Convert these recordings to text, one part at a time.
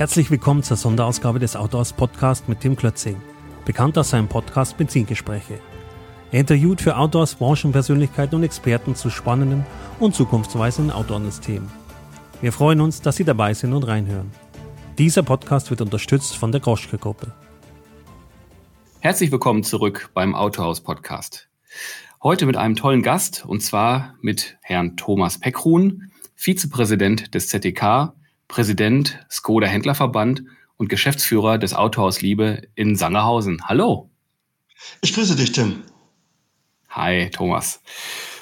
Herzlich willkommen zur Sonderausgabe des Autors Podcast mit Tim Klötzing, bekannt aus seinem Podcast Benzingespräche. Er interviewt für Outdoors Branchenpersönlichkeiten und Experten zu spannenden und zukunftsweisenden Outdoor-Themen. Wir freuen uns, dass Sie dabei sind und reinhören. Dieser Podcast wird unterstützt von der Groschke Gruppe. Herzlich willkommen zurück beim Autohaus Podcast. Heute mit einem tollen Gast und zwar mit Herrn Thomas Peckrun, Vizepräsident des ZDK, Präsident Skoda Händlerverband und Geschäftsführer des Autohaus Liebe in Sangerhausen. Hallo. Ich grüße dich, Tim. Hi, Thomas.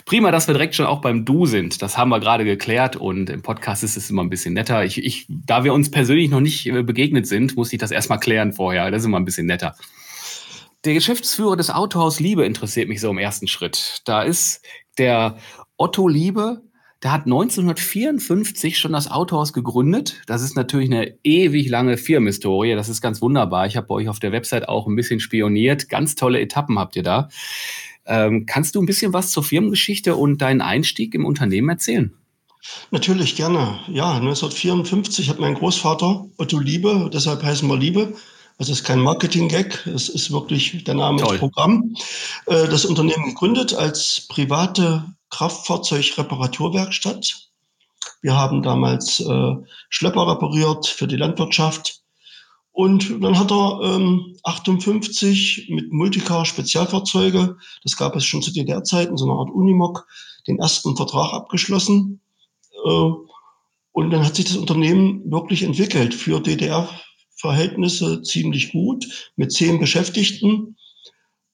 Prima, dass wir direkt schon auch beim Du sind. Das haben wir gerade geklärt und im Podcast ist es immer ein bisschen netter. Ich, ich, da wir uns persönlich noch nicht äh, begegnet sind, muss ich das erstmal klären vorher. Das ist immer ein bisschen netter. Der Geschäftsführer des Autohaus Liebe interessiert mich so im ersten Schritt. Da ist der Otto Liebe, der hat 1954 schon das Autohaus gegründet. Das ist natürlich eine ewig lange Firmenhistorie. Das ist ganz wunderbar. Ich habe bei euch auf der Website auch ein bisschen spioniert. Ganz tolle Etappen habt ihr da. Ähm, kannst du ein bisschen was zur Firmengeschichte und deinen Einstieg im Unternehmen erzählen? Natürlich gerne. Ja, 1954 hat mein Großvater Otto Liebe, deshalb heißen wir Liebe. Also es ist kein Marketing-Gag, es ist wirklich der Name Toll. des Programm. Äh, das Unternehmen gegründet als private Kraftfahrzeugreparaturwerkstatt. Wir haben damals äh, Schlepper repariert für die Landwirtschaft und dann hat er ähm, 58 mit Multicar Spezialfahrzeuge, das gab es schon zu DDR-Zeiten, so eine Art Unimog, den ersten Vertrag abgeschlossen. Äh, und dann hat sich das Unternehmen wirklich entwickelt für DDR-Verhältnisse ziemlich gut mit zehn Beschäftigten.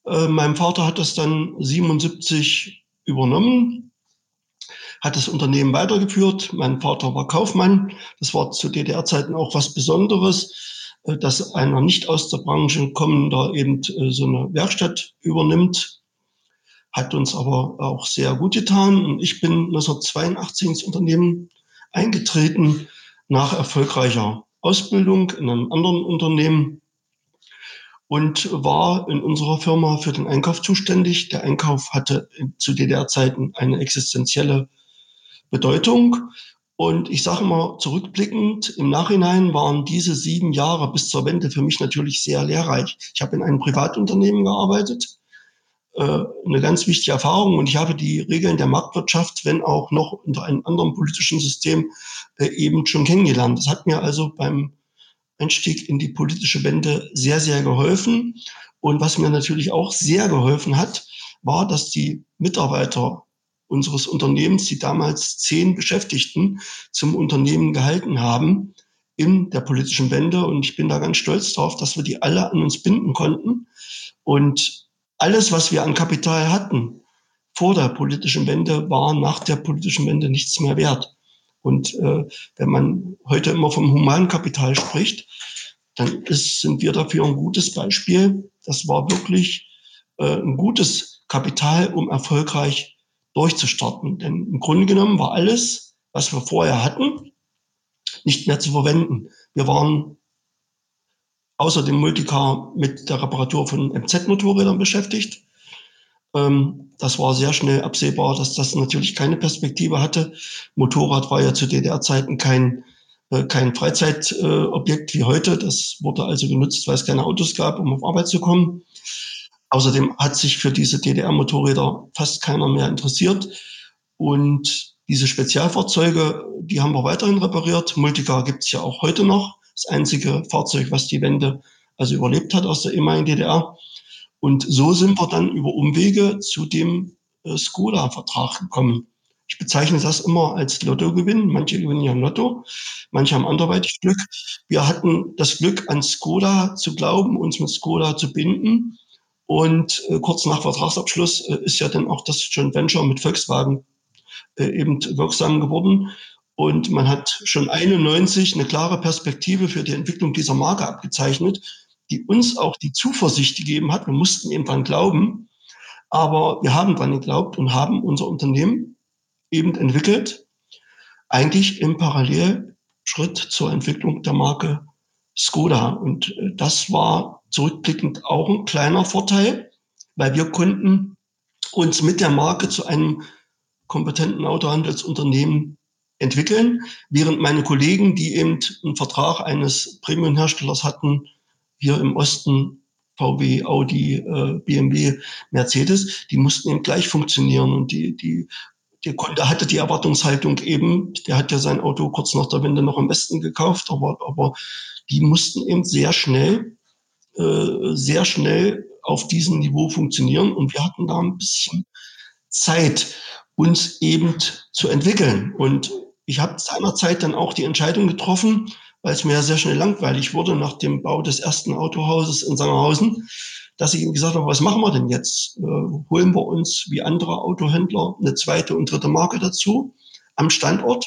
Äh, mein Vater hat das dann 77 übernommen, hat das Unternehmen weitergeführt. Mein Vater war Kaufmann. Das war zu DDR-Zeiten auch was Besonderes äh, dass einer nicht aus der Branche kommender eben äh, so eine Werkstatt übernimmt. Hat uns aber auch sehr gut getan. Und ich bin 1982 ins Unternehmen eingetreten nach erfolgreicher Ausbildung in einem anderen Unternehmen und war in unserer Firma für den Einkauf zuständig. Der Einkauf hatte zu DDR-Zeiten eine existenzielle Bedeutung. Und ich sage mal, zurückblickend, im Nachhinein waren diese sieben Jahre bis zur Wende für mich natürlich sehr lehrreich. Ich habe in einem Privatunternehmen gearbeitet, äh, eine ganz wichtige Erfahrung. Und ich habe die Regeln der Marktwirtschaft, wenn auch noch unter einem anderen politischen System, äh, eben schon kennengelernt. Das hat mir also beim Einstieg in die politische Wende sehr, sehr geholfen. Und was mir natürlich auch sehr geholfen hat, war, dass die Mitarbeiter unseres Unternehmens, die damals zehn Beschäftigten zum Unternehmen gehalten haben in der politischen Wende. Und ich bin da ganz stolz drauf, dass wir die alle an uns binden konnten. Und alles, was wir an Kapital hatten vor der politischen Wende, war nach der politischen Wende nichts mehr wert. Und äh, wenn man heute immer vom Humankapital spricht, dann ist, sind wir dafür ein gutes Beispiel. Das war wirklich äh, ein gutes Kapital, um erfolgreich durchzustarten. Denn im Grunde genommen war alles, was wir vorher hatten, nicht mehr zu verwenden. Wir waren außer dem Multicar mit der Reparatur von MZ-Motorrädern beschäftigt. Ähm, das war sehr schnell absehbar, dass das natürlich keine Perspektive hatte. Motorrad war ja zu DDR-Zeiten kein, äh, kein Freizeitobjekt wie heute. Das wurde also genutzt, weil es keine Autos gab, um auf Arbeit zu kommen. Außerdem hat sich für diese DDR-Motorräder fast keiner mehr interessiert. Und diese Spezialfahrzeuge, die haben wir weiterhin repariert. Multicar gibt es ja auch heute noch. Das einzige Fahrzeug, was die Wende also überlebt hat aus der ehemaligen DDR. Und so sind wir dann über Umwege zu dem äh, Skoda-Vertrag gekommen. Ich bezeichne das immer als Lottogewinn. Manche gewinnen ja im Lotto, manche haben anderweitig Glück. Wir hatten das Glück, an Skoda zu glauben, uns mit Skoda zu binden. Und äh, kurz nach Vertragsabschluss äh, ist ja dann auch das Joint Venture mit Volkswagen äh, eben wirksam geworden. Und man hat schon 91 eine klare Perspektive für die Entwicklung dieser Marke abgezeichnet, die uns auch die Zuversicht gegeben hat. Wir mussten eben dran glauben, aber wir haben dran geglaubt und haben unser Unternehmen eben entwickelt, eigentlich im Parallelschritt zur Entwicklung der Marke Skoda. Und äh, das war zurückblickend auch ein kleiner Vorteil, weil wir konnten uns mit der Marke zu einem kompetenten Autohandelsunternehmen entwickeln, während meine Kollegen, die eben einen Vertrag eines Premium-Herstellers hatten, hier im Osten VW, Audi, äh, BMW, Mercedes, die mussten eben gleich funktionieren und die, die, der Kunde hatte die Erwartungshaltung eben, der hat ja sein Auto kurz nach der Wende noch am besten gekauft, aber, aber die mussten eben sehr schnell, äh, sehr schnell auf diesem Niveau funktionieren und wir hatten da ein bisschen Zeit, uns eben zu entwickeln. Und ich habe seinerzeit dann auch die Entscheidung getroffen, weil es mir ja sehr schnell langweilig wurde nach dem Bau des ersten Autohauses in Sangerhausen, dass ich ihm gesagt habe, was machen wir denn jetzt? Äh, holen wir uns wie andere Autohändler eine zweite und dritte Marke dazu am Standort?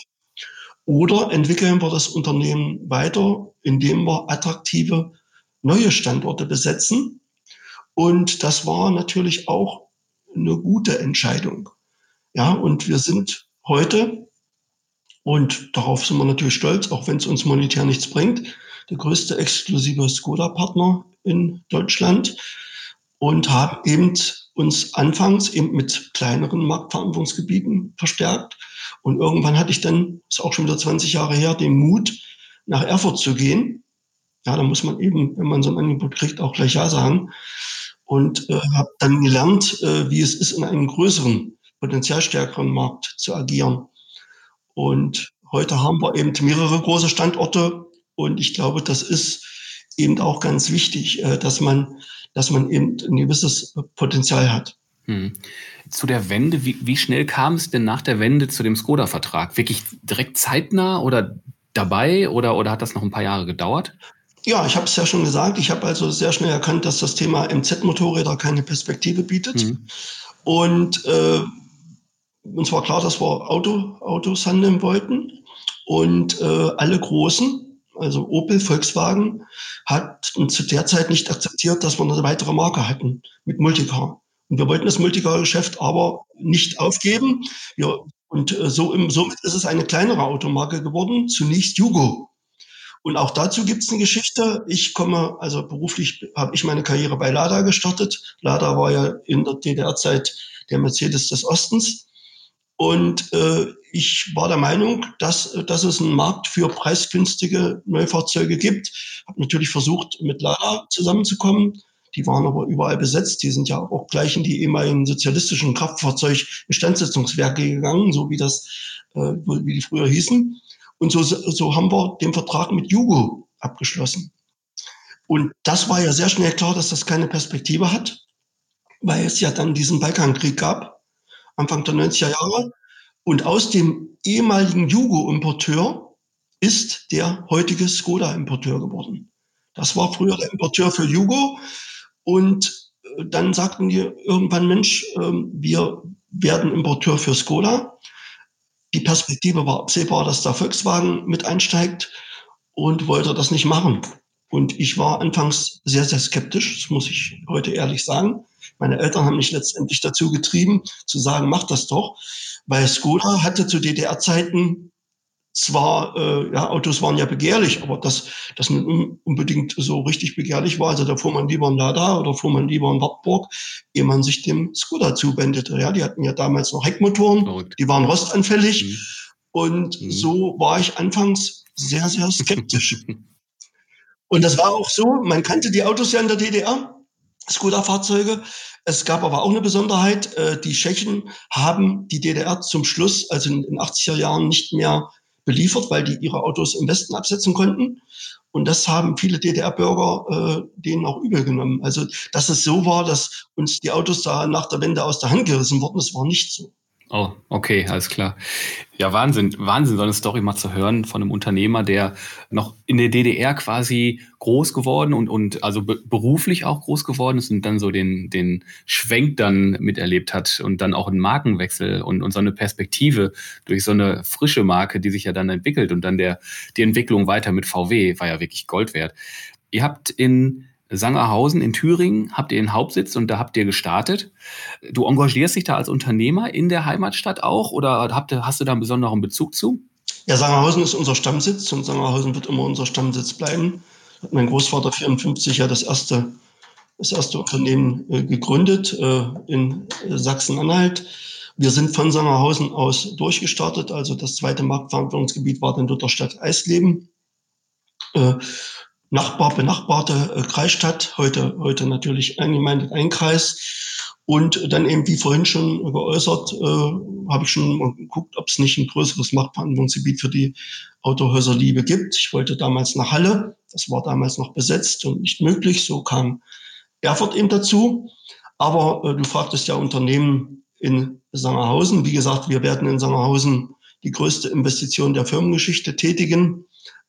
Oder entwickeln wir das Unternehmen weiter, indem wir attraktive neue Standorte besetzen? Und das war natürlich auch eine gute Entscheidung. Ja, und wir sind heute, und darauf sind wir natürlich stolz, auch wenn es uns monetär nichts bringt, der größte exklusive Skoda-Partner in Deutschland und haben eben uns anfangs eben mit kleineren Marktverantwortungsgebieten verstärkt. Und irgendwann hatte ich dann, ist auch schon wieder 20 Jahre her, den Mut, nach Erfurt zu gehen. Ja, da muss man eben, wenn man so ein Angebot kriegt, auch gleich Ja sagen. Und äh, habe dann gelernt, äh, wie es ist, in einem größeren, potenzialstärkeren Markt zu agieren. Und heute haben wir eben mehrere große Standorte. Und ich glaube, das ist eben auch ganz wichtig, äh, dass man, dass man eben ein gewisses Potenzial hat. Hm. Zu der Wende, wie, wie schnell kam es denn nach der Wende zu dem Skoda-Vertrag? Wirklich direkt zeitnah oder dabei oder, oder hat das noch ein paar Jahre gedauert? Ja, ich habe es ja schon gesagt. Ich habe also sehr schnell erkannt, dass das Thema MZ-Motorräder keine Perspektive bietet. Mhm. Und äh, uns war klar, dass wir Auto, Autos handeln wollten. Und äh, alle Großen, also Opel, Volkswagen, hat zu der Zeit nicht akzeptiert, dass wir eine weitere Marke hatten mit Multicar. Und wir wollten das Multicar-Geschäft aber nicht aufgeben. Wir, und äh, so im, somit ist es eine kleinere Automarke geworden, zunächst Jugo. Und auch dazu gibt es eine Geschichte. Ich komme, also beruflich habe ich meine Karriere bei Lada gestartet. Lada war ja in der DDR-Zeit der Mercedes des Ostens. Und äh, ich war der Meinung, dass, dass es einen Markt für preisgünstige Neufahrzeuge gibt. Habe natürlich versucht, mit Lada zusammenzukommen. Die waren aber überall besetzt. Die sind ja auch gleich in die ehemaligen sozialistischen Kraftfahrzeug-Instandsetzungswerke gegangen, so wie das, äh, wie die früher hießen. Und so, so haben wir den Vertrag mit Jugo abgeschlossen. Und das war ja sehr schnell klar, dass das keine Perspektive hat, weil es ja dann diesen Balkankrieg gab Anfang der 90er Jahre. Und aus dem ehemaligen Jugo-Importeur ist der heutige Skoda-Importeur geworden. Das war früher der Importeur für Jugo. Und äh, dann sagten die irgendwann, Mensch, ähm, wir werden Importeur für Skoda. Die Perspektive war absehbar, dass da Volkswagen mit einsteigt und wollte das nicht machen. Und ich war anfangs sehr, sehr skeptisch, das muss ich heute ehrlich sagen. Meine Eltern haben mich letztendlich dazu getrieben, zu sagen, mach das doch. Weil Skoda hatte zu DDR-Zeiten zwar, äh, ja, Autos waren ja begehrlich, aber dass das nicht unbedingt so richtig begehrlich war. Also da fuhr man lieber in Lada oder fuhr man lieber in Wartburg, ehe man sich dem Skoda zuwendete. Ja, die hatten ja damals noch Heckmotoren, Verrückt. die waren rostanfällig. Mhm. Und mhm. so war ich anfangs sehr, sehr skeptisch. Und das war auch so, man kannte die Autos ja in der DDR, Skoda-Fahrzeuge. Es gab aber auch eine Besonderheit, äh, die Tschechen haben die DDR zum Schluss, also in den 80er Jahren, nicht mehr beliefert, weil die ihre Autos im Westen absetzen konnten. Und das haben viele DDR-Bürger äh, denen auch übel genommen. Also, dass es so war, dass uns die Autos da nach der Wende aus der Hand gerissen wurden, das war nicht so. Oh, okay, alles klar. Ja, Wahnsinn, Wahnsinn, so eine Story mal zu hören von einem Unternehmer, der noch in der DDR quasi groß geworden und, und also be beruflich auch groß geworden ist und dann so den, den Schwenk dann miterlebt hat und dann auch einen Markenwechsel und, und so eine Perspektive durch so eine frische Marke, die sich ja dann entwickelt und dann der, die Entwicklung weiter mit VW war ja wirklich Gold wert. Ihr habt in Sangerhausen in Thüringen habt ihr den Hauptsitz und da habt ihr gestartet. Du engagierst dich da als Unternehmer in der Heimatstadt auch oder habt, hast du da einen besonderen Bezug zu? Ja, Sangerhausen ist unser Stammsitz und Sangerhausen wird immer unser Stammsitz bleiben. Hat mein Großvater 54 ja das erste, das erste Unternehmen äh, gegründet äh, in Sachsen-Anhalt. Wir sind von Sangerhausen aus durchgestartet. Also das zweite Marktverantwortungsgebiet war dann Lutherstadt Eisleben. Äh, Nachbar, benachbarte äh, Kreisstadt, heute, heute natürlich eingemeindet ein Kreis. Und dann eben, wie vorhin schon geäußert, äh, habe ich schon mal geguckt, ob es nicht ein größeres Marktverantwortungsgebiet für die Autohäuser Liebe gibt. Ich wollte damals nach Halle. Das war damals noch besetzt und nicht möglich. So kam Erfurt eben dazu. Aber äh, du fragtest ja Unternehmen in Sangerhausen. Wie gesagt, wir werden in Sangerhausen die größte Investition der Firmengeschichte tätigen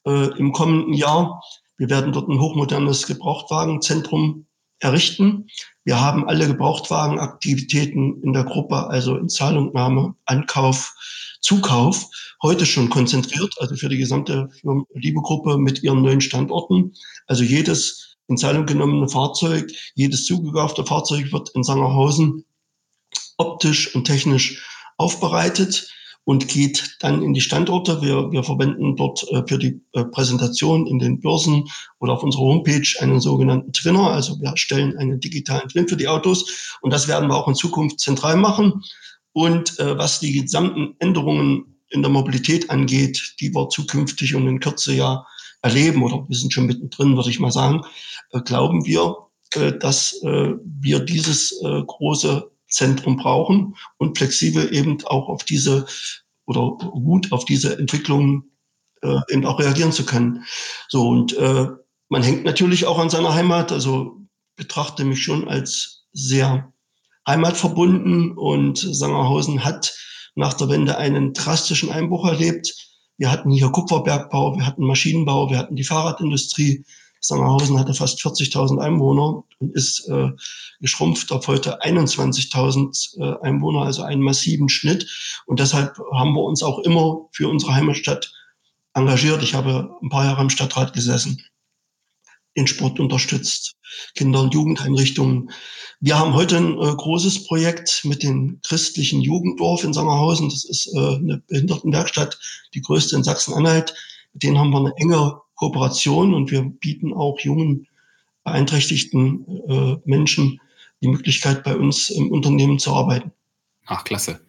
äh, im kommenden Jahr. Wir werden dort ein hochmodernes Gebrauchtwagenzentrum errichten. Wir haben alle Gebrauchtwagenaktivitäten in der Gruppe, also in Zahlungnahme, Ankauf, Zukauf, heute schon konzentriert, also für die gesamte Liebe-Gruppe mit ihren neuen Standorten. Also jedes in Zahlung genommene Fahrzeug, jedes zugekaufte Fahrzeug wird in Sangerhausen optisch und technisch aufbereitet und geht dann in die Standorte. Wir, wir verwenden dort äh, für die äh, Präsentation in den Börsen oder auf unserer Homepage einen sogenannten Twinner. Also wir stellen einen digitalen Twin für die Autos und das werden wir auch in Zukunft zentral machen. Und äh, was die gesamten Änderungen in der Mobilität angeht, die wir zukünftig und in Kürze ja erleben oder wir sind schon mittendrin, würde ich mal sagen, äh, glauben wir, äh, dass äh, wir dieses große Zentrum brauchen und flexibel eben auch auf diese oder gut auf diese Entwicklungen äh, eben auch reagieren zu können. So und äh, man hängt natürlich auch an seiner Heimat. Also betrachte mich schon als sehr heimatverbunden und Sangerhausen hat nach der Wende einen drastischen Einbruch erlebt. Wir hatten hier Kupferbergbau, wir hatten Maschinenbau, wir hatten die Fahrradindustrie, Sangerhausen hatte fast 40.000 Einwohner und ist äh, geschrumpft auf heute 21.000 äh, Einwohner, also einen massiven Schnitt. Und deshalb haben wir uns auch immer für unsere Heimatstadt engagiert. Ich habe ein paar Jahre im Stadtrat gesessen, den Sport unterstützt, Kinder- und Jugendeinrichtungen. Wir haben heute ein äh, großes Projekt mit dem christlichen Jugenddorf in Sangerhausen. Das ist äh, eine Behindertenwerkstatt, die größte in Sachsen-Anhalt. Mit denen haben wir eine enge Kooperation und wir bieten auch jungen, beeinträchtigten äh, Menschen die Möglichkeit, bei uns im Unternehmen zu arbeiten. Ach, klasse.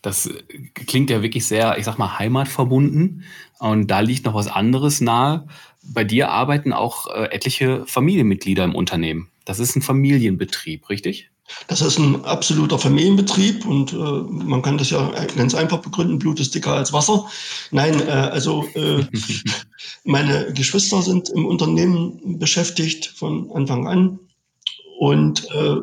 Das klingt ja wirklich sehr, ich sag mal, heimatverbunden. Und da liegt noch was anderes nahe. Bei dir arbeiten auch äh, etliche Familienmitglieder im Unternehmen. Das ist ein Familienbetrieb, richtig? Das ist ein absoluter Familienbetrieb und äh, man kann das ja ganz einfach begründen, Blut ist dicker als Wasser. Nein, äh, also äh, meine Geschwister sind im Unternehmen beschäftigt von Anfang an und äh,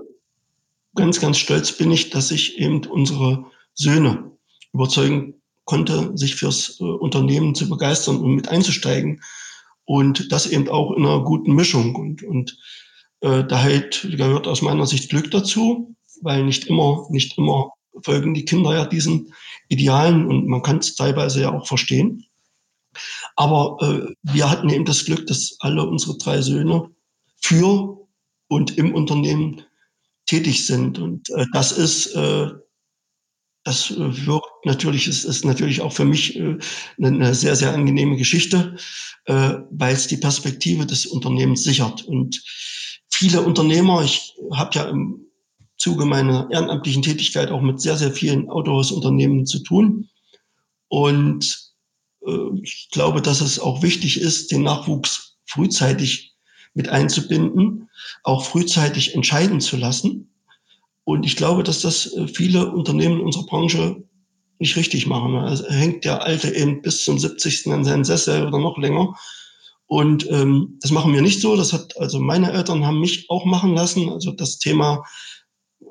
ganz, ganz stolz bin ich, dass ich eben unsere Söhne überzeugen konnte, sich fürs äh, Unternehmen zu begeistern und mit einzusteigen und das eben auch in einer guten Mischung und, und äh, da halt, gehört aus meiner Sicht Glück dazu, weil nicht immer, nicht immer folgen die Kinder ja diesen Idealen und man kann es teilweise ja auch verstehen. Aber äh, wir hatten eben das Glück, dass alle unsere drei Söhne für und im Unternehmen tätig sind. Und äh, das ist, äh, das wirkt natürlich, ist, ist natürlich auch für mich äh, eine sehr, sehr angenehme Geschichte, äh, weil es die Perspektive des Unternehmens sichert. Und viele Unternehmer, ich habe ja im Zuge meiner ehrenamtlichen Tätigkeit auch mit sehr, sehr vielen Autohausunternehmen zu tun. Und äh, ich glaube, dass es auch wichtig ist, den Nachwuchs frühzeitig mit einzubinden, auch frühzeitig entscheiden zu lassen. Und ich glaube, dass das äh, viele Unternehmen in unserer Branche nicht richtig machen. Also hängt der Alte eben bis zum 70. an seinen Sessel oder noch länger und ähm, das machen wir nicht so. Das hat also meine Eltern haben mich auch machen lassen. Also das Thema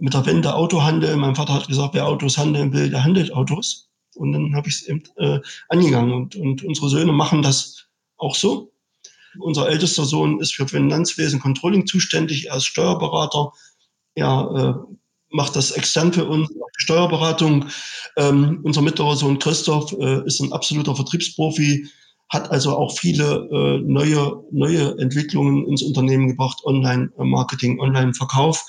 mit der Wende Autohandel. Mein Vater hat gesagt, wer Autos handeln will, der handelt Autos. Und dann habe ich es eben äh, angegangen. Und, und unsere Söhne machen das auch so. Unser ältester Sohn ist für Finanzwesen Controlling zuständig. Er ist Steuerberater. Er äh, macht das extern für uns, Steuerberatung. Ähm, unser mittlerer Sohn Christoph äh, ist ein absoluter Vertriebsprofi hat also auch viele äh, neue, neue Entwicklungen ins Unternehmen gebracht, Online-Marketing, Online-Verkauf.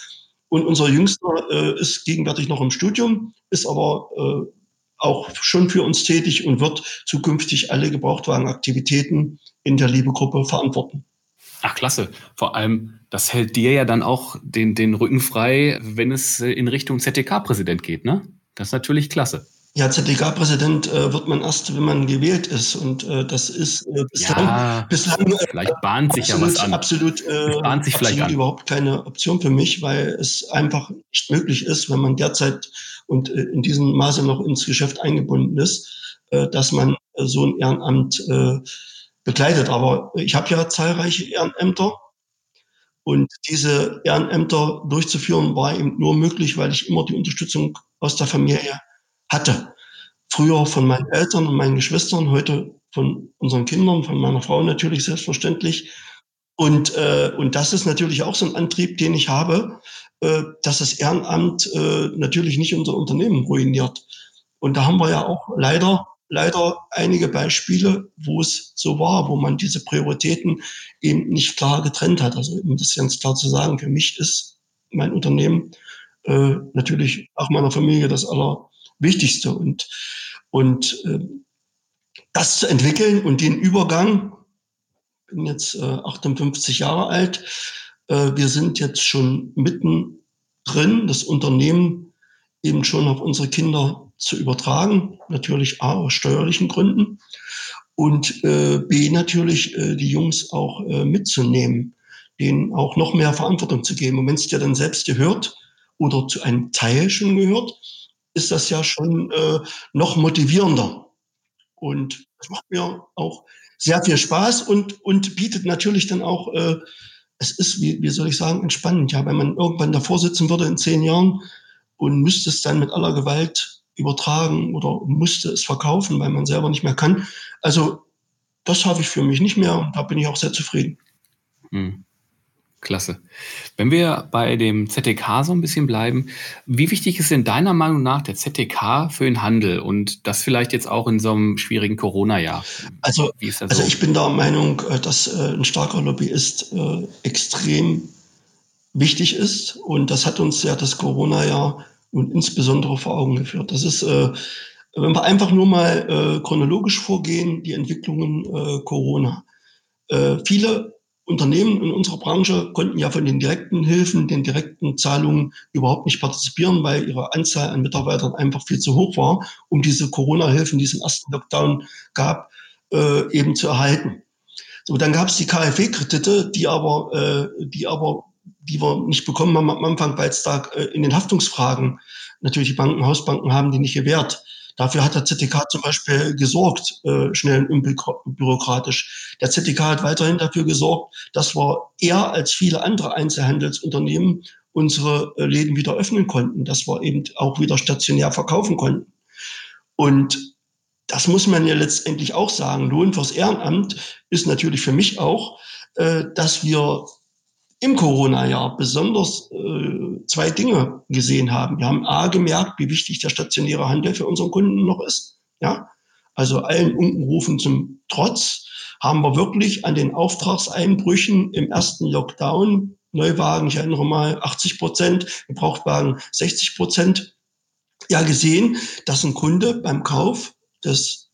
Und unser Jüngster äh, ist gegenwärtig noch im Studium, ist aber äh, auch schon für uns tätig und wird zukünftig alle Gebrauchtwagenaktivitäten in der Liebe-Gruppe verantworten. Ach, klasse. Vor allem, das hält dir ja dann auch den, den Rücken frei, wenn es in Richtung ZDK-Präsident geht, ne? Das ist natürlich klasse. Ja, ZDK-Präsident äh, wird man erst, wenn man gewählt ist. Und äh, das ist äh, bislang, ja, bislang äh, vielleicht bahnt sich absolut, ja was an. Absolut, äh, bahnt sich absolut vielleicht überhaupt keine Option für mich, weil es einfach nicht möglich ist, wenn man derzeit und äh, in diesem Maße noch ins Geschäft eingebunden ist, äh, dass man so ein Ehrenamt äh, begleitet. Aber ich habe ja zahlreiche Ehrenämter und diese Ehrenämter durchzuführen war eben nur möglich, weil ich immer die Unterstützung aus der Familie hatte. Früher von meinen Eltern und meinen Geschwistern, heute von unseren Kindern, von meiner Frau natürlich selbstverständlich. Und, äh, und das ist natürlich auch so ein Antrieb, den ich habe, äh, dass das Ehrenamt äh, natürlich nicht unser Unternehmen ruiniert. Und da haben wir ja auch leider, leider einige Beispiele, wo es so war, wo man diese Prioritäten eben nicht klar getrennt hat. Also um das ganz klar zu sagen, für mich ist mein Unternehmen äh, natürlich auch meiner Familie das aller Wichtigste. Und, und äh, das zu entwickeln und den Übergang, bin jetzt äh, 58 Jahre alt, äh, wir sind jetzt schon mitten drin, das Unternehmen eben schon auf unsere Kinder zu übertragen, natürlich A aus steuerlichen Gründen und äh, B natürlich äh, die Jungs auch äh, mitzunehmen, denen auch noch mehr Verantwortung zu geben. Und wenn es dir dann selbst gehört oder zu einem Teil schon gehört, ist das ja schon äh, noch motivierender. Und das macht mir auch sehr viel Spaß und, und bietet natürlich dann auch, äh, es ist, wie, wie soll ich sagen, entspannend. Ja, wenn man irgendwann davor sitzen würde in zehn Jahren und müsste es dann mit aller Gewalt übertragen oder musste es verkaufen, weil man selber nicht mehr kann. Also das habe ich für mich nicht mehr da bin ich auch sehr zufrieden. Hm. Klasse. Wenn wir bei dem ZTK so ein bisschen bleiben, wie wichtig ist denn deiner Meinung nach der ZTK für den Handel und das vielleicht jetzt auch in so einem schwierigen Corona-Jahr? Also, also ich bin der Meinung, äh, dass äh, ein starker Lobbyist äh, extrem wichtig ist und das hat uns ja das Corona-Jahr und insbesondere vor Augen geführt. Das ist, wenn wir einfach nur mal chronologisch vorgehen, die Entwicklungen Corona. Viele Unternehmen in unserer Branche konnten ja von den direkten Hilfen, den direkten Zahlungen überhaupt nicht partizipieren, weil ihre Anzahl an Mitarbeitern einfach viel zu hoch war, um diese Corona-Hilfen, die es im ersten Lockdown gab, äh, eben zu erhalten. So, dann gab es die KfW-Kredite, die aber, äh, die aber, die wir nicht bekommen haben am Anfang, weil es da äh, in den Haftungsfragen natürlich die Banken, Hausbanken haben die nicht gewährt. Dafür hat der ZTK zum Beispiel gesorgt, äh, schnell und unbürokratisch. Der ZTK hat weiterhin dafür gesorgt, dass wir eher als viele andere Einzelhandelsunternehmen unsere äh, Läden wieder öffnen konnten, dass wir eben auch wieder stationär verkaufen konnten. Und das muss man ja letztendlich auch sagen. Lohn fürs Ehrenamt ist natürlich für mich auch, äh, dass wir im Corona-Jahr besonders äh, zwei Dinge gesehen haben. Wir haben A gemerkt, wie wichtig der stationäre Handel für unseren Kunden noch ist. Ja, also allen Unkenrufen zum Trotz haben wir wirklich an den Auftragseinbrüchen im ersten Lockdown Neuwagen, ich erinnere mal 80 Prozent, Gebrauchtwagen 60 Prozent, ja gesehen, dass ein Kunde beim Kauf des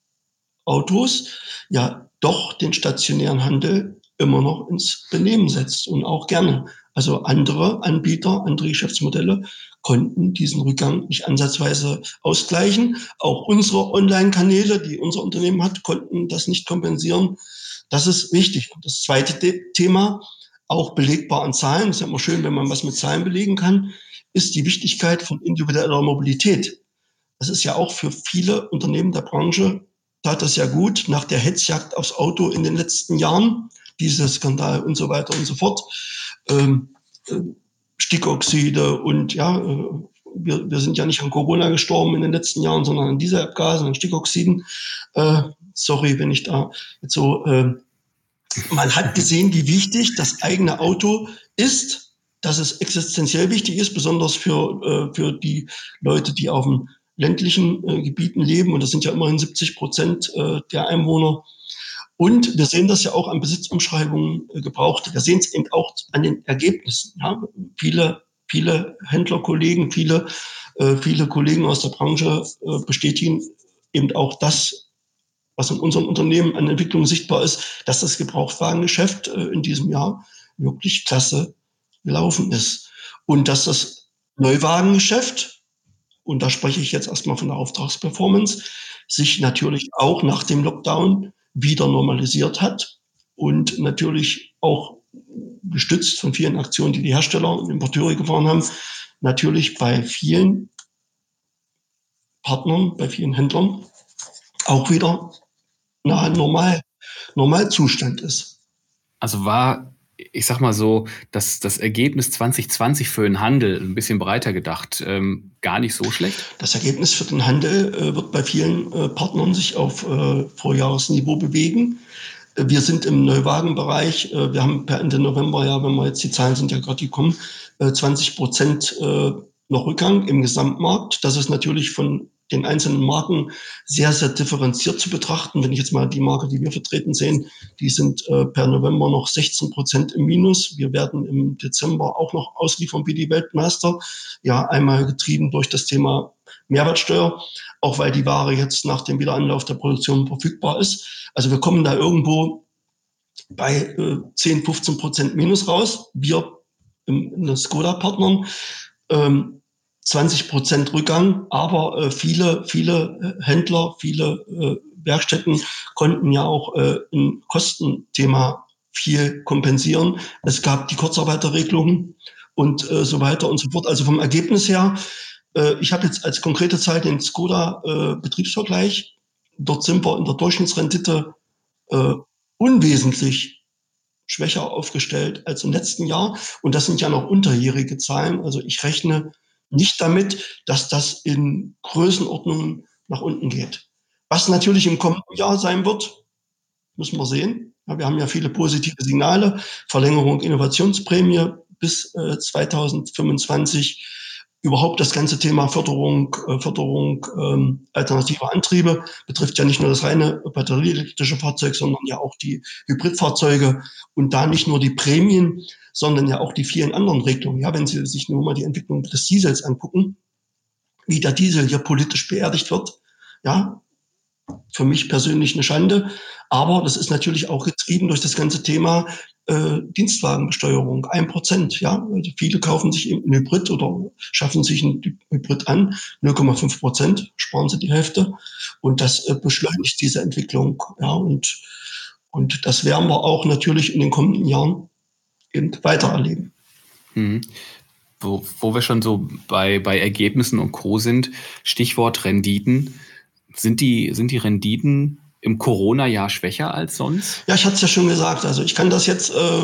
Autos ja doch den stationären Handel immer noch ins Benehmen setzt und auch gerne. Also andere Anbieter, andere Geschäftsmodelle konnten diesen Rückgang nicht ansatzweise ausgleichen. Auch unsere Online-Kanäle, die unser Unternehmen hat, konnten das nicht kompensieren. Das ist wichtig. Das zweite Thema, auch belegbar an Zahlen, ist ja immer schön, wenn man was mit Zahlen belegen kann, ist die Wichtigkeit von individueller Mobilität. Das ist ja auch für viele Unternehmen der Branche, tat das ja gut nach der Hetzjagd aufs Auto in den letzten Jahren dieser Skandal und so weiter und so fort. Ähm, äh, Stickoxide und ja, äh, wir, wir sind ja nicht an Corona gestorben in den letzten Jahren, sondern an dieser Abgasen, an Stickoxiden. Äh, sorry, wenn ich da jetzt so. Äh, man hat gesehen, wie wichtig das eigene Auto ist, dass es existenziell wichtig ist, besonders für, äh, für die Leute, die auf den ländlichen äh, Gebieten leben. Und das sind ja immerhin 70 Prozent der Einwohner und wir sehen das ja auch an Besitzumschreibungen äh, gebraucht. Wir sehen es eben auch an den Ergebnissen. Ja. Viele, viele Händlerkollegen, viele, äh, viele Kollegen aus der Branche äh, bestätigen eben auch das, was in unserem Unternehmen an Entwicklung sichtbar ist, dass das Gebrauchtwagengeschäft äh, in diesem Jahr wirklich klasse gelaufen ist. Und dass das Neuwagengeschäft und da spreche ich jetzt erstmal von der Auftragsperformance, sich natürlich auch nach dem Lockdown wieder normalisiert hat und natürlich auch gestützt von vielen Aktionen, die die Hersteller und Importeure gefahren haben, natürlich bei vielen Partnern, bei vielen Händlern auch wieder nahe normal, Normalzustand ist. Also war, ich sag mal so, dass das Ergebnis 2020 für den Handel ein bisschen breiter gedacht, ähm, gar nicht so schlecht? Das Ergebnis für den Handel äh, wird bei vielen äh, Partnern sich auf äh, Vorjahresniveau bewegen. Äh, wir sind im Neuwagenbereich. Äh, wir haben per Ende November, ja, wenn wir jetzt die Zahlen sind ja gerade gekommen, 20 äh, Prozent noch Rückgang im Gesamtmarkt. Das ist natürlich von den einzelnen Marken sehr, sehr differenziert zu betrachten. Wenn ich jetzt mal die Marke, die wir vertreten sehen, die sind äh, per November noch 16 Prozent im Minus. Wir werden im Dezember auch noch ausliefern wie die Weltmeister. Ja, einmal getrieben durch das Thema Mehrwertsteuer, auch weil die Ware jetzt nach dem Wiederanlauf der Produktion verfügbar ist. Also wir kommen da irgendwo bei äh, 10, 15 Prozent Minus raus. Wir in, in Skoda-Partnern. Ähm, 20 Prozent Rückgang, aber äh, viele, viele äh, Händler, viele äh, Werkstätten konnten ja auch äh, ein Kostenthema viel kompensieren. Es gab die Kurzarbeiterregelungen und äh, so weiter und so fort. Also vom Ergebnis her, äh, ich habe jetzt als konkrete Zahl den Skoda äh. Dort sind wir in der Durchschnittsrendite äh, unwesentlich schwächer aufgestellt als im letzten Jahr. Und das sind ja noch unterjährige Zahlen. Also ich rechne nicht damit, dass das in Größenordnungen nach unten geht. Was natürlich im kommenden Jahr sein wird, müssen wir sehen. Wir haben ja viele positive Signale. Verlängerung Innovationsprämie bis äh, 2025 überhaupt das ganze Thema Förderung, äh, Förderung ähm, alternativer Antriebe betrifft ja nicht nur das reine batterieelektrische Fahrzeug, sondern ja auch die Hybridfahrzeuge und da nicht nur die Prämien, sondern ja auch die vielen anderen Regelungen. Ja, wenn Sie sich nur mal die Entwicklung des Diesels angucken, wie der Diesel hier politisch beerdigt wird, ja, für mich persönlich eine Schande. Aber das ist natürlich auch getrieben durch das ganze Thema äh, Dienstwagenbesteuerung. Ein Prozent, ja. Also viele kaufen sich eben ein Hybrid oder schaffen sich ein Hybrid an. 0,5 Prozent sparen sie die Hälfte. Und das äh, beschleunigt diese Entwicklung. Ja, und, und das werden wir auch natürlich in den kommenden Jahren eben weiter erleben. Mhm. Wo, wo wir schon so bei, bei Ergebnissen und Co. sind, Stichwort Renditen. Sind die, sind die Renditen im Corona-Jahr schwächer als sonst? Ja, ich hatte es ja schon gesagt. Also ich kann das jetzt äh,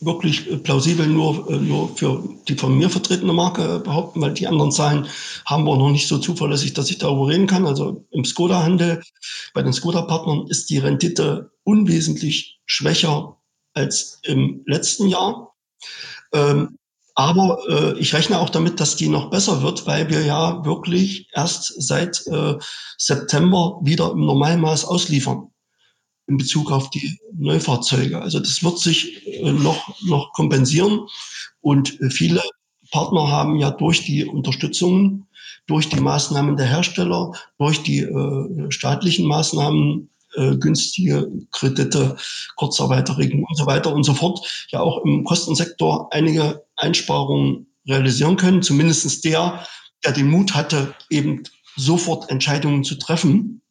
wirklich plausibel nur, äh, nur für die von mir vertretene Marke behaupten, weil die anderen Zahlen haben wir noch nicht so zuverlässig, dass ich darüber reden kann. Also im Skoda-Handel, bei den Skoda-Partnern ist die Rendite unwesentlich schwächer als im letzten Jahr. Ähm, aber äh, ich rechne auch damit, dass die noch besser wird, weil wir ja wirklich erst seit äh, September wieder im Normalmaß ausliefern in Bezug auf die Neufahrzeuge. Also das wird sich äh, noch, noch kompensieren. Und äh, viele Partner haben ja durch die Unterstützung, durch die Maßnahmen der Hersteller, durch die äh, staatlichen Maßnahmen äh, günstige Kredite, Kurzarbeiterregelung und so weiter und so fort, ja auch im Kostensektor einige Einsparungen realisieren können. Zumindestens der, der den Mut hatte, eben sofort Entscheidungen zu treffen.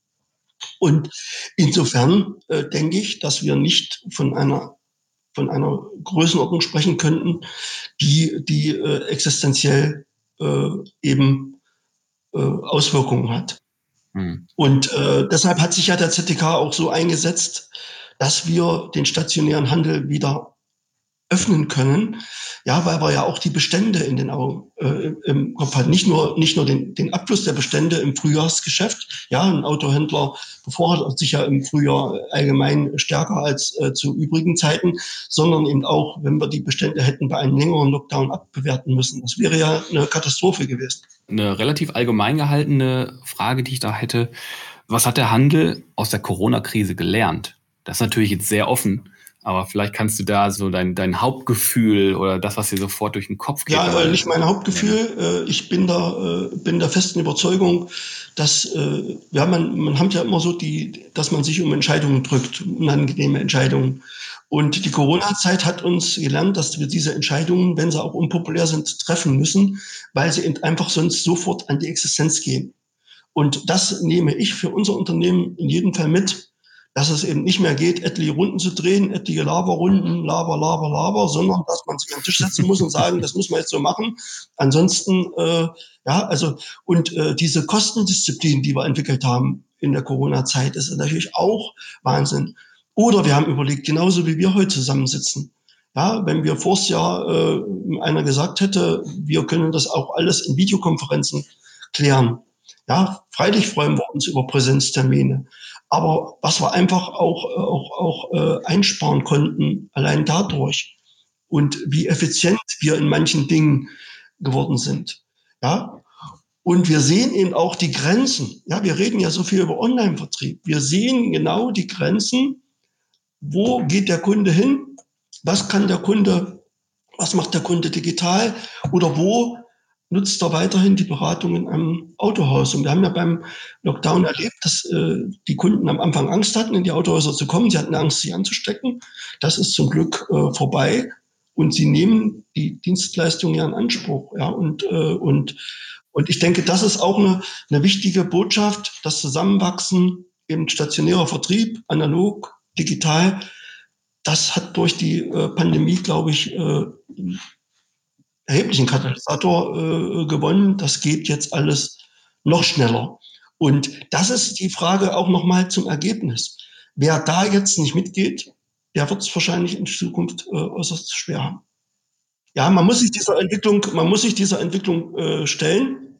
Und insofern äh, denke ich, dass wir nicht von einer von einer Größenordnung sprechen könnten, die die äh, existenziell äh, eben äh, Auswirkungen hat. Mhm. Und äh, deshalb hat sich ja der ZTK auch so eingesetzt, dass wir den stationären Handel wieder öffnen können. Ja, weil wir ja auch die Bestände in den Augen äh, im Kopf hatten. Nicht nur, nicht nur den, den Abfluss der Bestände im Frühjahrsgeschäft. Ja, ein Autohändler bevorhat sich ja im Frühjahr allgemein stärker als äh, zu übrigen Zeiten, sondern eben auch, wenn wir die Bestände hätten bei einem längeren Lockdown abbewerten müssen. Das wäre ja eine Katastrophe gewesen. Eine relativ allgemein gehaltene Frage, die ich da hätte. Was hat der Handel aus der Corona-Krise gelernt? Das ist natürlich jetzt sehr offen. Aber vielleicht kannst du da so dein, dein Hauptgefühl oder das, was dir sofort durch den Kopf geht. Ja, äh, nicht mein Hauptgefühl. Äh, ich bin da, äh, bin der festen Überzeugung, dass, äh, ja, man, man hat ja immer so die, dass man sich um Entscheidungen drückt, unangenehme Entscheidungen. Und die Corona-Zeit hat uns gelernt, dass wir diese Entscheidungen, wenn sie auch unpopulär sind, treffen müssen, weil sie einfach sonst sofort an die Existenz gehen. Und das nehme ich für unser Unternehmen in jedem Fall mit, dass es eben nicht mehr geht, etliche Runden zu drehen, etliche Laberrunden, Laber, Laber, Laber, sondern dass man sich an den Tisch setzen muss und sagen, das muss man jetzt so machen. Ansonsten, äh, ja, also, und äh, diese Kostendisziplin, die wir entwickelt haben in der Corona-Zeit, ist natürlich auch Wahnsinn. Oder wir haben überlegt, genauso wie wir heute zusammensitzen. Ja, wenn wir vors Jahr äh, einer gesagt hätte, wir können das auch alles in Videokonferenzen klären. Ja, freilich freuen wir uns über Präsenztermine. Aber was wir einfach auch, auch, auch äh, einsparen konnten, allein dadurch und wie effizient wir in manchen Dingen geworden sind. Ja, und wir sehen eben auch die Grenzen. Ja, wir reden ja so viel über Online-Vertrieb. Wir sehen genau die Grenzen. Wo geht der Kunde hin? Was kann der Kunde, was macht der Kunde digital? Oder wo nutzt er weiterhin die Beratungen am Autohaus. Und wir haben ja beim Lockdown erlebt, dass äh, die Kunden am Anfang Angst hatten, in die Autohäuser zu kommen. Sie hatten Angst, sich anzustecken. Das ist zum Glück äh, vorbei. Und sie nehmen die Dienstleistung ja in Anspruch. Ja, und, äh, und, und ich denke, das ist auch eine, eine wichtige Botschaft, das Zusammenwachsen im stationärer Vertrieb, analog, digital. Das hat durch die äh, Pandemie, glaube ich, äh, erheblichen Katalysator äh, gewonnen. Das geht jetzt alles noch schneller. Und das ist die Frage auch nochmal zum Ergebnis. Wer da jetzt nicht mitgeht, der wird es wahrscheinlich in Zukunft äh, äußerst schwer haben. Ja, man muss sich dieser Entwicklung, man muss sich dieser Entwicklung äh, stellen.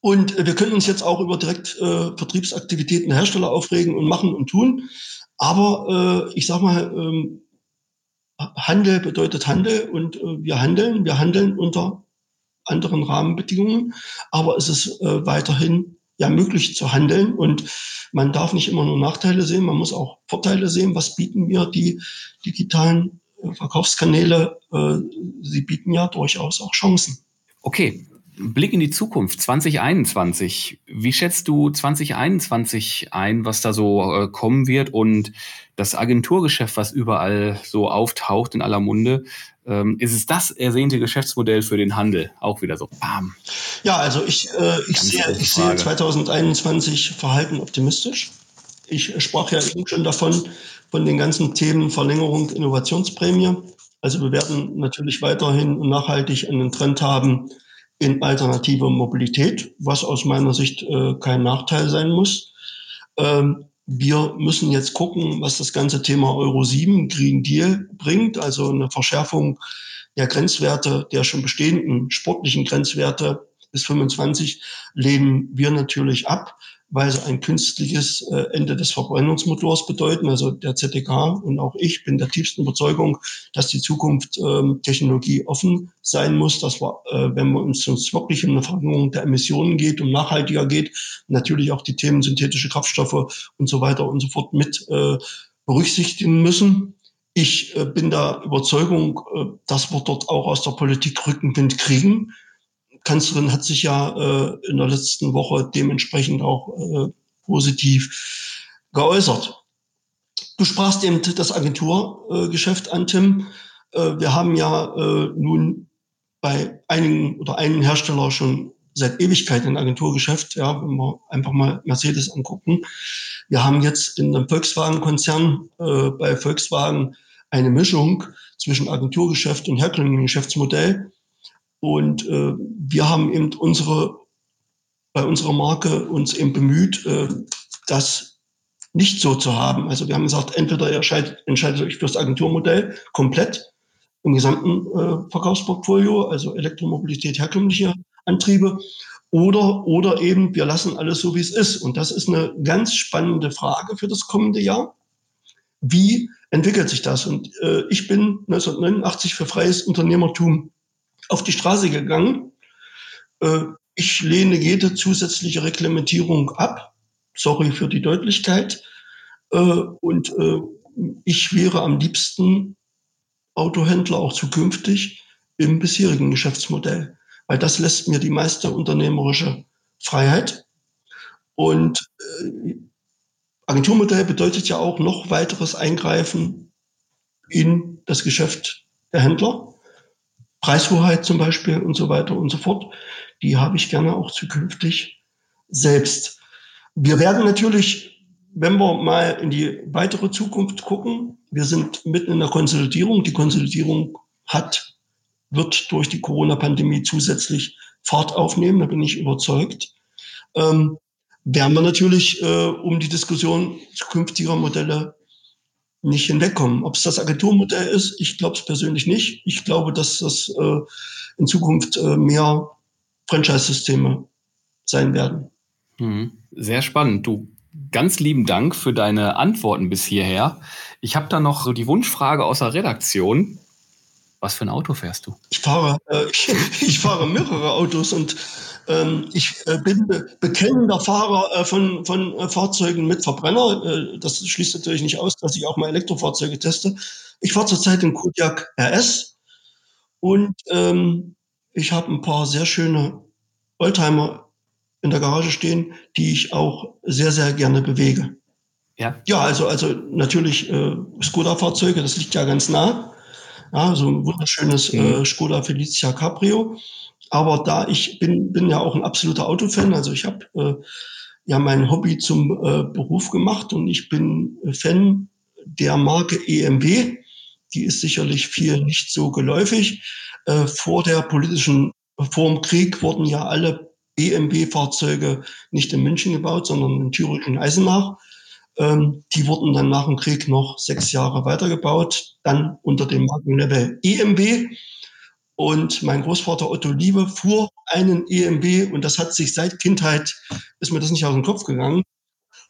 Und wir können uns jetzt auch über direkt äh, Vertriebsaktivitäten Hersteller aufregen und machen und tun. Aber äh, ich sag mal, ähm, Handel bedeutet Handel und äh, wir handeln. Wir handeln unter anderen Rahmenbedingungen, aber es ist äh, weiterhin ja möglich zu handeln und man darf nicht immer nur Nachteile sehen, man muss auch Vorteile sehen. Was bieten mir die digitalen äh, Verkaufskanäle? Äh, sie bieten ja durchaus auch Chancen. Okay, Blick in die Zukunft 2021. Wie schätzt du 2021 ein, was da so äh, kommen wird und das Agenturgeschäft, was überall so auftaucht in aller Munde? Ähm, ist es das ersehnte Geschäftsmodell für den Handel? Auch wieder so. Bam. Ja, also ich, äh, ich, sehe, ich sehe 2021 verhalten optimistisch. Ich sprach ja eben schon davon, von den ganzen Themen Verlängerung, Innovationsprämie. Also wir werden natürlich weiterhin nachhaltig einen Trend haben, in alternative Mobilität, was aus meiner Sicht äh, kein Nachteil sein muss. Ähm, wir müssen jetzt gucken, was das ganze Thema Euro 7 Green Deal bringt, also eine Verschärfung der Grenzwerte, der schon bestehenden sportlichen Grenzwerte bis 25 lehnen wir natürlich ab weil sie ein künstliches äh, Ende des Verbrennungsmotors bedeuten. Also der ZDK und auch ich bin der tiefsten Überzeugung, dass die Zukunft ähm, Technologie offen sein muss, dass wir, äh, wenn wir uns, uns wirklich um eine Verringerung der Emissionen geht, um nachhaltiger geht, natürlich auch die Themen synthetische Kraftstoffe und so weiter und so fort mit äh, berücksichtigen müssen. Ich äh, bin der Überzeugung, äh, dass wir dort auch aus der Politik Rückenwind kriegen Kanzlerin hat sich ja äh, in der letzten Woche dementsprechend auch äh, positiv geäußert. Du sprachst eben das Agenturgeschäft an, Tim. Äh, wir haben ja äh, nun bei einigen oder einem Hersteller schon seit Ewigkeit ein Agenturgeschäft, ja, wenn wir einfach mal Mercedes angucken. Wir haben jetzt in dem Volkswagen-Konzern äh, bei Volkswagen eine Mischung zwischen Agenturgeschäft und herkömmlichem Geschäftsmodell. Und äh, wir haben eben unsere, bei unserer Marke uns eben bemüht, äh, das nicht so zu haben. Also wir haben gesagt, entweder ihr entscheidet, entscheidet euch fürs Agenturmodell komplett im gesamten äh, Verkaufsportfolio, also Elektromobilität, herkömmliche Antriebe, oder, oder eben wir lassen alles so, wie es ist. Und das ist eine ganz spannende Frage für das kommende Jahr. Wie entwickelt sich das? Und äh, ich bin 1989 für freies Unternehmertum auf die Straße gegangen. Äh, ich lehne jede zusätzliche Reglementierung ab. Sorry für die Deutlichkeit. Äh, und äh, ich wäre am liebsten Autohändler auch zukünftig im bisherigen Geschäftsmodell, weil das lässt mir die meiste unternehmerische Freiheit. Und äh, Agenturmodell bedeutet ja auch noch weiteres Eingreifen in das Geschäft der Händler. Preishoheit zum Beispiel und so weiter und so fort. Die habe ich gerne auch zukünftig selbst. Wir werden natürlich, wenn wir mal in die weitere Zukunft gucken, wir sind mitten in der Konsolidierung. Die Konsolidierung hat, wird durch die Corona-Pandemie zusätzlich Fahrt aufnehmen, da bin ich überzeugt. Ähm, werden wir natürlich äh, um die Diskussion zukünftiger Modelle nicht hinwegkommen. Ob es das Agenturmodell ist, ich glaube es persönlich nicht. Ich glaube, dass das äh, in Zukunft äh, mehr Franchise-Systeme sein werden. Mhm. Sehr spannend. Du, ganz lieben Dank für deine Antworten bis hierher. Ich habe da noch so die Wunschfrage aus der Redaktion. Was für ein Auto fährst du? Ich fahre, äh, ich, fahre mehrere Autos und ähm, ich äh, bin be bekennender Fahrer äh, von, von äh, Fahrzeugen mit Verbrenner. Äh, das schließt natürlich nicht aus, dass ich auch mal Elektrofahrzeuge teste. Ich fahre zurzeit den Kodiak RS und ähm, ich habe ein paar sehr schöne Oldtimer in der Garage stehen, die ich auch sehr, sehr gerne bewege. Ja, ja also, also natürlich äh, Skoda-Fahrzeuge, das liegt ja ganz nah. Ja, so ein wunderschönes mhm. äh, Skoda Felicia Cabrio. Aber da ich bin, bin ja auch ein absoluter Autofan, also ich habe äh, ja mein Hobby zum äh, Beruf gemacht und ich bin Fan der Marke EMW. Die ist sicherlich viel nicht so geläufig. Äh, vor der politischen, vor dem Krieg wurden ja alle EMW-Fahrzeuge nicht in München gebaut, sondern in Thüringen Eisenach. Ähm, die wurden dann nach dem Krieg noch sechs Jahre weitergebaut, dann unter dem Markenlevel EMW. Und mein Großvater Otto Liebe fuhr einen EMW und das hat sich seit Kindheit, ist mir das nicht aus dem Kopf gegangen.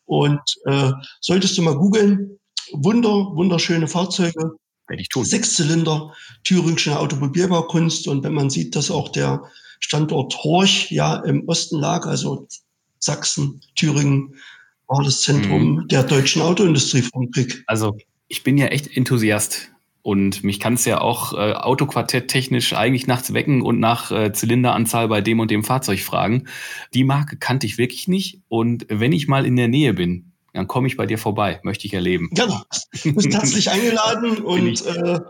Und äh, solltest du mal googeln, wunder, wunderschöne Fahrzeuge. Werde ich tun. Sechszylinder, thüringische Automobilbaukunst. Und wenn man sieht, dass auch der Standort Horch ja im Osten lag, also Sachsen, Thüringen, war das Zentrum mhm. der deutschen Autoindustrie vom Krieg. Also ich bin ja echt Enthusiast und mich kann es ja auch äh, Autoquartett technisch eigentlich nachts wecken und nach äh, Zylinderanzahl bei dem und dem Fahrzeug fragen. Die Marke kannte ich wirklich nicht. Und wenn ich mal in der Nähe bin, dann komme ich bei dir vorbei, möchte ich erleben. Genau. Du bist herzlich eingeladen und äh,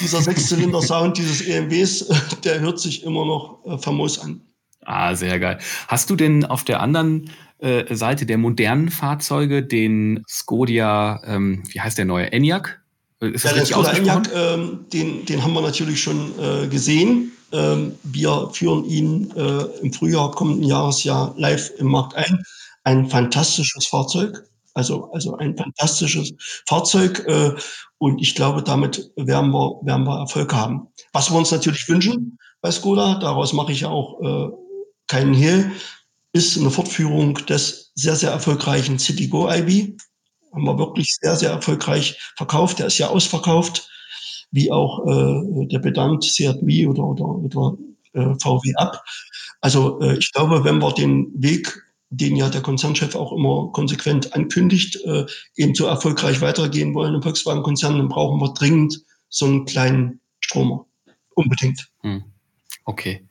dieser Sechszylinder-Sound dieses EMWs, der hört sich immer noch äh, famos an. Ah, sehr geil. Hast du denn auf der anderen äh, Seite der modernen Fahrzeuge den Skodia, ähm, wie heißt der neue, Enyaq? Ist ja, der Skoda Enyaq, ähm, den, den haben wir natürlich schon äh, gesehen. Ähm, wir führen ihn äh, im Frühjahr kommenden Jahres ja live im Markt ein. Ein fantastisches Fahrzeug, also, also ein fantastisches Fahrzeug. Äh, und ich glaube, damit werden wir, werden wir Erfolg haben. Was wir uns natürlich wünschen bei Skoda, daraus mache ich ja auch äh, keinen Hehl, ist eine Fortführung des sehr, sehr erfolgreichen Citigo IB haben wir wirklich sehr, sehr erfolgreich verkauft. Der ist ja ausverkauft, wie auch äh, der Pedant Seat Mii oder, oder, oder äh, VW Up. Also äh, ich glaube, wenn wir den Weg, den ja der Konzernchef auch immer konsequent ankündigt, äh, eben so erfolgreich weitergehen wollen im Volkswagen-Konzern, dann brauchen wir dringend so einen kleinen Stromer. Unbedingt. Hm. Okay.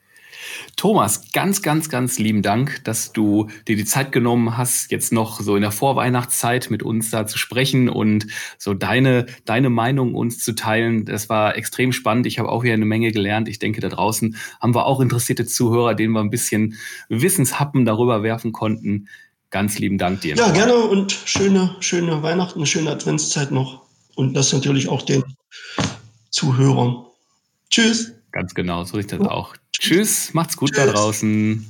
Thomas, ganz, ganz, ganz lieben Dank, dass du dir die Zeit genommen hast, jetzt noch so in der Vorweihnachtszeit mit uns da zu sprechen und so deine, deine Meinung uns zu teilen. Das war extrem spannend. Ich habe auch wieder eine Menge gelernt. Ich denke, da draußen haben wir auch interessierte Zuhörer, denen wir ein bisschen Wissenshappen darüber werfen konnten. Ganz lieben Dank dir. Ja, gerne und schöne, schöne Weihnachten, schöne Adventszeit noch. Und das natürlich auch den Zuhörern. Tschüss. Ganz genau, so ist das auch. Tschüss, macht's gut Tschüss. da draußen.